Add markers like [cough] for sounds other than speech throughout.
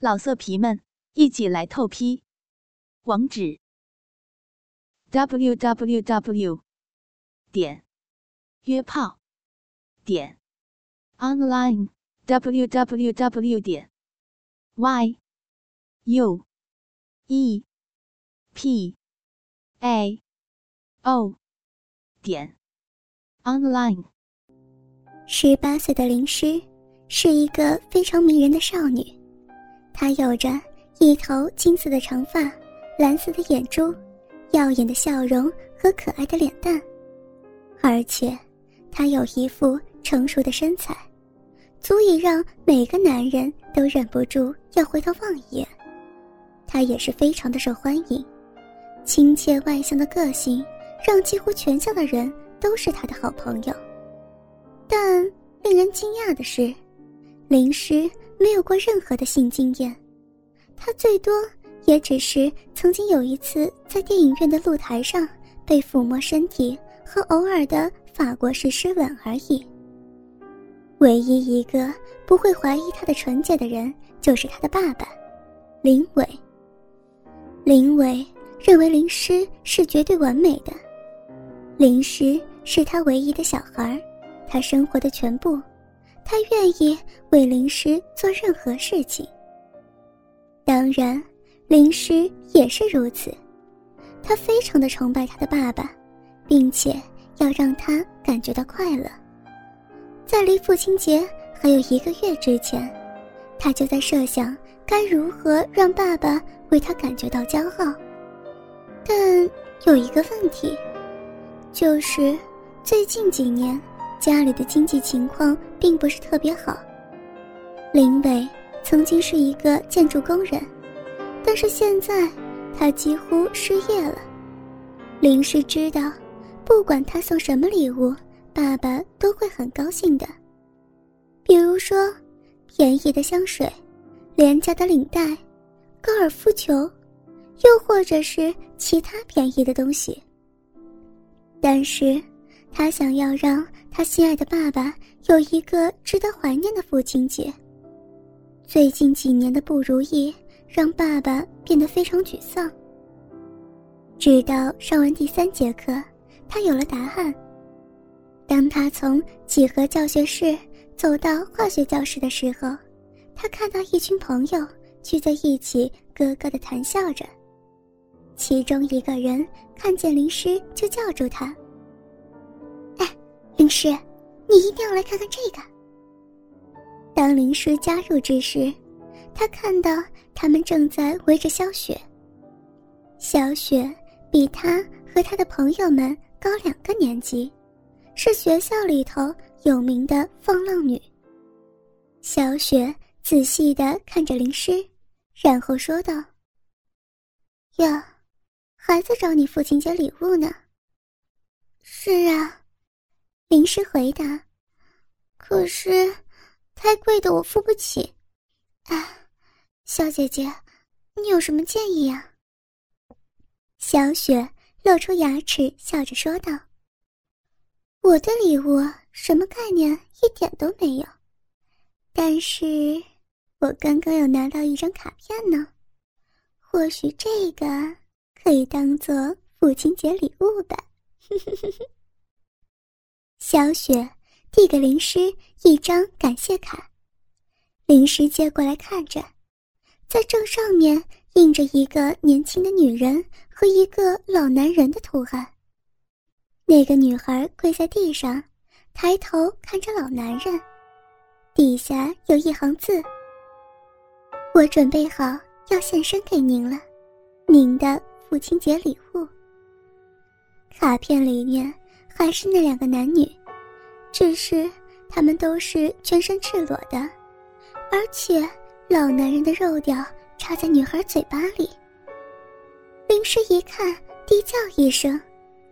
老色皮们，一起来透批！网址：w w w 点约炮点 online w w w 点 y u e p a o 点 online。十八岁的灵诗是一个非常迷人的少女。她有着一头金色的长发，蓝色的眼珠，耀眼的笑容和可爱的脸蛋，而且她有一副成熟的身材，足以让每个男人都忍不住要回头望一眼。她也是非常的受欢迎，亲切外向的个性让几乎全校的人都是她的好朋友。但令人惊讶的是，林诗。没有过任何的性经验，他最多也只是曾经有一次在电影院的露台上被抚摸身体和偶尔的法国式湿吻而已。唯一一个不会怀疑他的纯洁的人，就是他的爸爸，林伟。林伟认为林诗是绝对完美的，林诗是他唯一的小孩，他生活的全部。他愿意为灵师做任何事情。当然，灵师也是如此。他非常的崇拜他的爸爸，并且要让他感觉到快乐。在离父亲节还有一个月之前，他就在设想该如何让爸爸为他感觉到骄傲。但有一个问题，就是最近几年。家里的经济情况并不是特别好。林伟曾经是一个建筑工人，但是现在他几乎失业了。林氏知道，不管他送什么礼物，爸爸都会很高兴的。比如说，便宜的香水、廉价的领带、高尔夫球，又或者是其他便宜的东西。但是。他想要让他心爱的爸爸有一个值得怀念的父亲节。最近几年的不如意让爸爸变得非常沮丧。直到上完第三节课，他有了答案。当他从几何教学室走到化学教室的时候，他看到一群朋友聚在一起，咯咯的谈笑着。其中一个人看见林师，就叫住他。林师，你一定要来看看这个。当林师加入之时，他看到他们正在围着小雪。小雪比他和他的朋友们高两个年级，是学校里头有名的放浪女。小雪仔细的看着林师，然后说道：“哟，孩子找你父亲节礼物呢。”“是啊。”临时回答：“可是，太贵的我付不起。啊，小姐姐，你有什么建议呀？”小雪露出牙齿，笑着说道：“我的礼物什么概念一点都没有，但是我刚刚有拿到一张卡片呢，或许这个可以当做父亲节礼物吧。[laughs] ”小雪递给林诗一张感谢卡，林诗接过来看着，在正上面印着一个年轻的女人和一个老男人的图案。那个女孩跪在地上，抬头看着老男人，底下有一行字：“我准备好要献身给您了，您的父亲节礼物。”卡片里面。还是那两个男女，只是他们都是全身赤裸的，而且老男人的肉屌插在女孩嘴巴里。林诗一看，低叫一声，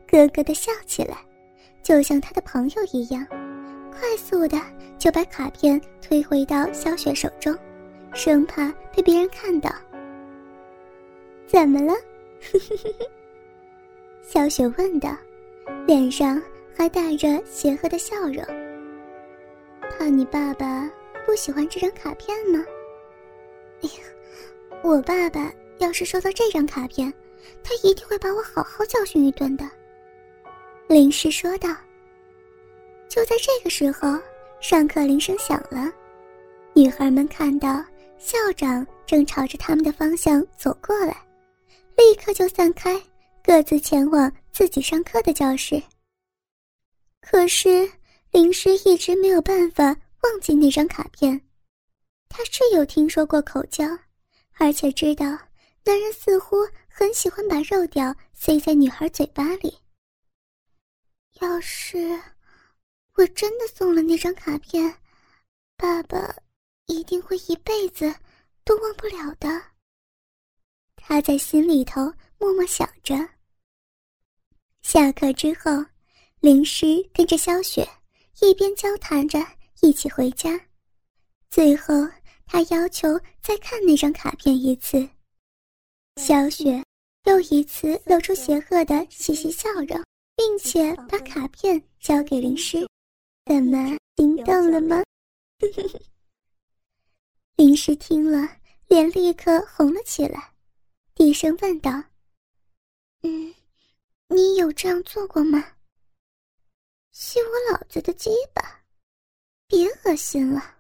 咯咯的笑起来，就像他的朋友一样，快速的就把卡片推回到小雪手中，生怕被别人看到。怎么了？[laughs] 小雪问道。脸上还带着邪恶的笑容。怕你爸爸不喜欢这张卡片吗？哎呀，我爸爸要是收到这张卡片，他一定会把我好好教训一顿的。”林氏说道。就在这个时候，上课铃声响了，女孩们看到校长正朝着他们的方向走过来，立刻就散开，各自前往自己上课的教室。可是林诗一直没有办法忘记那张卡片，他是有听说过口交，而且知道男人似乎很喜欢把肉屌塞在女孩嘴巴里。要是……我真的送了那张卡片，爸爸一定会一辈子都忘不了的。他在心里头默默想着。下课之后，林诗跟着萧雪一边交谈着，一起回家。最后，他要求再看那张卡片一次。萧雪又一次露出邪恶的嘻嘻笑容，并且把卡片交给林诗。怎么心动了吗？[laughs] 林诗听了，脸立刻红了起来，低声问道：“嗯，你有这样做过吗？”“吸我老子的鸡巴！”别恶心了。”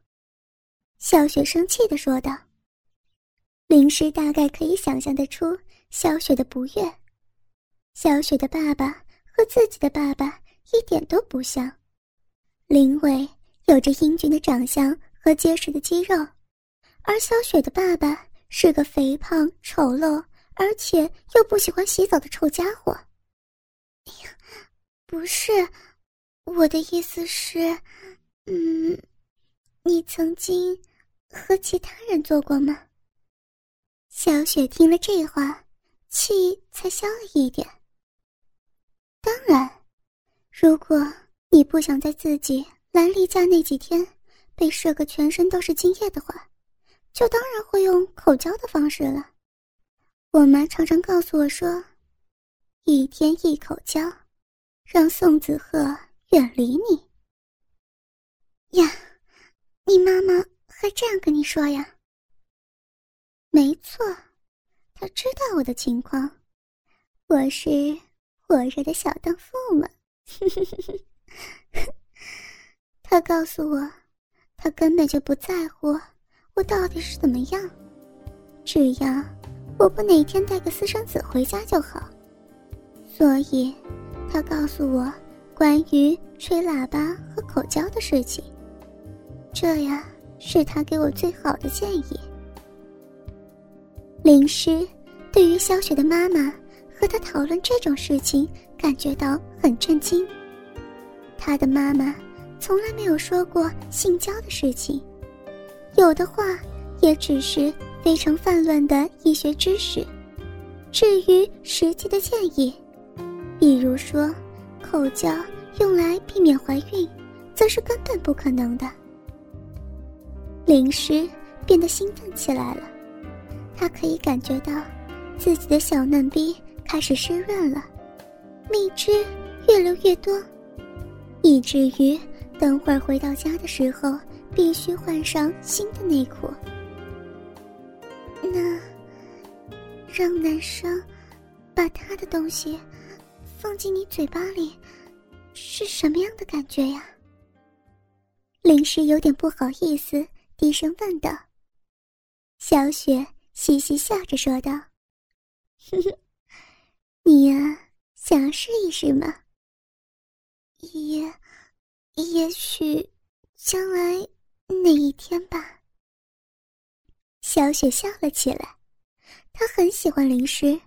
小雪生气的说道。林诗大概可以想象得出小雪的不悦。小雪的爸爸和自己的爸爸一点都不像。林伟有着英俊的长相和结实的肌肉，而小雪的爸爸是个肥胖、丑陋，而且又不喜欢洗澡的臭家伙。哎呀，不是，我的意思是，嗯，你曾经和其他人做过吗？小雪听了这话，气才消了一点。当然，如果。你不想在自己来例假那几天被射个全身都是精液的话，就当然会用口交的方式了。我妈常常告诉我说：“一天一口交，让宋子赫远离你。”呀，你妈妈还这样跟你说呀？没错，她知道我的情况，我是火热的小荡妇嘛。[laughs] 他告诉我，他根本就不在乎我到底是怎么样，只要我不哪天带个私生子回家就好。所以，他告诉我关于吹喇叭和口交的事情，这呀是他给我最好的建议。林诗对于小雪的妈妈和他讨论这种事情感觉到很震惊。他的妈妈从来没有说过性交的事情，有的话也只是非常泛滥的医学知识。至于实际的建议，比如说口交用来避免怀孕，则是根本不可能的。灵师变得兴奋起来了，他可以感觉到自己的小嫩逼开始湿润了，蜜汁越流越多。以至于等会儿回到家的时候，必须换上新的内裤。那让男生把他的东西放进你嘴巴里，是什么样的感觉呀？林诗有点不好意思，低声问道。小雪嘻嘻笑着说道：“哼哼，你呀，想试一试吗？”也，也许将来哪一天吧。小雪笑了起来，她很喜欢林诗，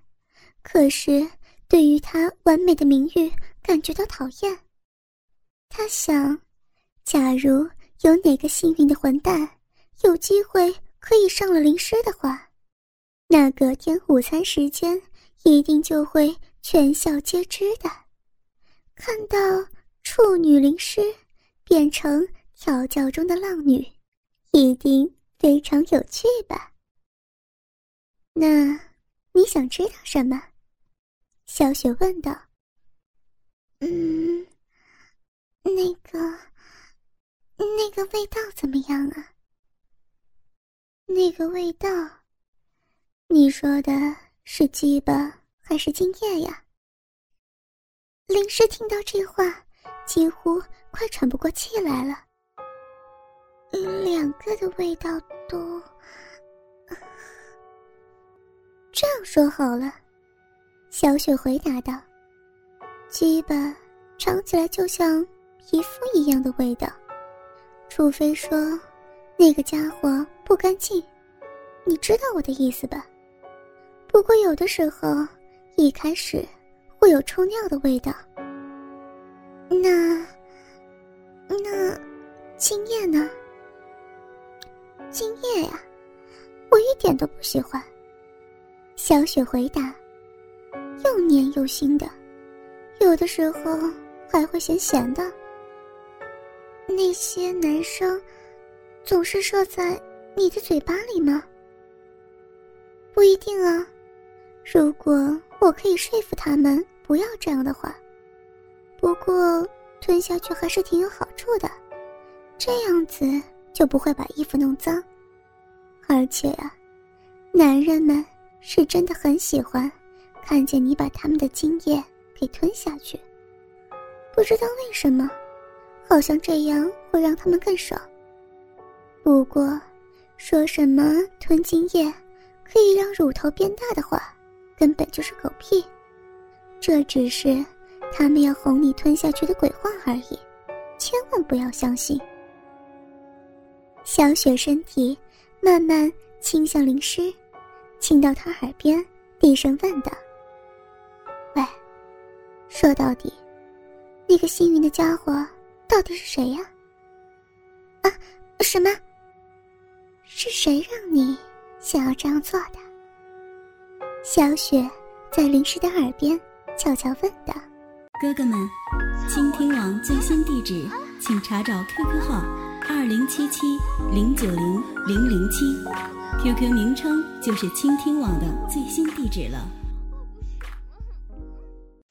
可是对于他完美的名誉感觉到讨厌。她想，假如有哪个幸运的混蛋有机会可以上了灵师的话，那隔天午餐时间一定就会全校皆知的。看到。处女灵师变成调教中的浪女，一定非常有趣吧？那你想知道什么？小雪问道。嗯，那个，那个味道怎么样啊？那个味道，你说的是鸡巴还是精液呀？林氏听到这话，几乎快喘不过气来了。两个的味道都 [laughs]…… 这样说好了，小雪回答道：“鸡巴尝起来就像皮肤一样的味道，除非说那个家伙不干净，你知道我的意思吧？不过有的时候一开始……”会有臭尿的味道。那那精液呢？精液呀，我一点都不喜欢。小雪回答：“又黏又腥的，有的时候还会咸咸的。”那些男生总是射在你的嘴巴里吗？不一定啊。如果我可以说服他们不要这样的话，不过吞下去还是挺有好处的，这样子就不会把衣服弄脏。而且啊，男人们是真的很喜欢看见你把他们的精液给吞下去，不知道为什么，好像这样会让他们更爽。不过，说什么吞精液可以让乳头变大的话。根本就是狗屁，这只是他们要哄你吞下去的鬼话而已，千万不要相信。小雪身体慢慢倾向淋湿，亲到他耳边，低声问道：“，说到底，那个幸运的家伙到底是谁呀？”啊，什么？是谁让你想要这样做的？小雪在林氏的耳边悄悄问道：“哥哥们，倾听网最新地址，请查找 QQ 号二零七七零九零零零七，QQ 名称就是倾听网的最新地址了。”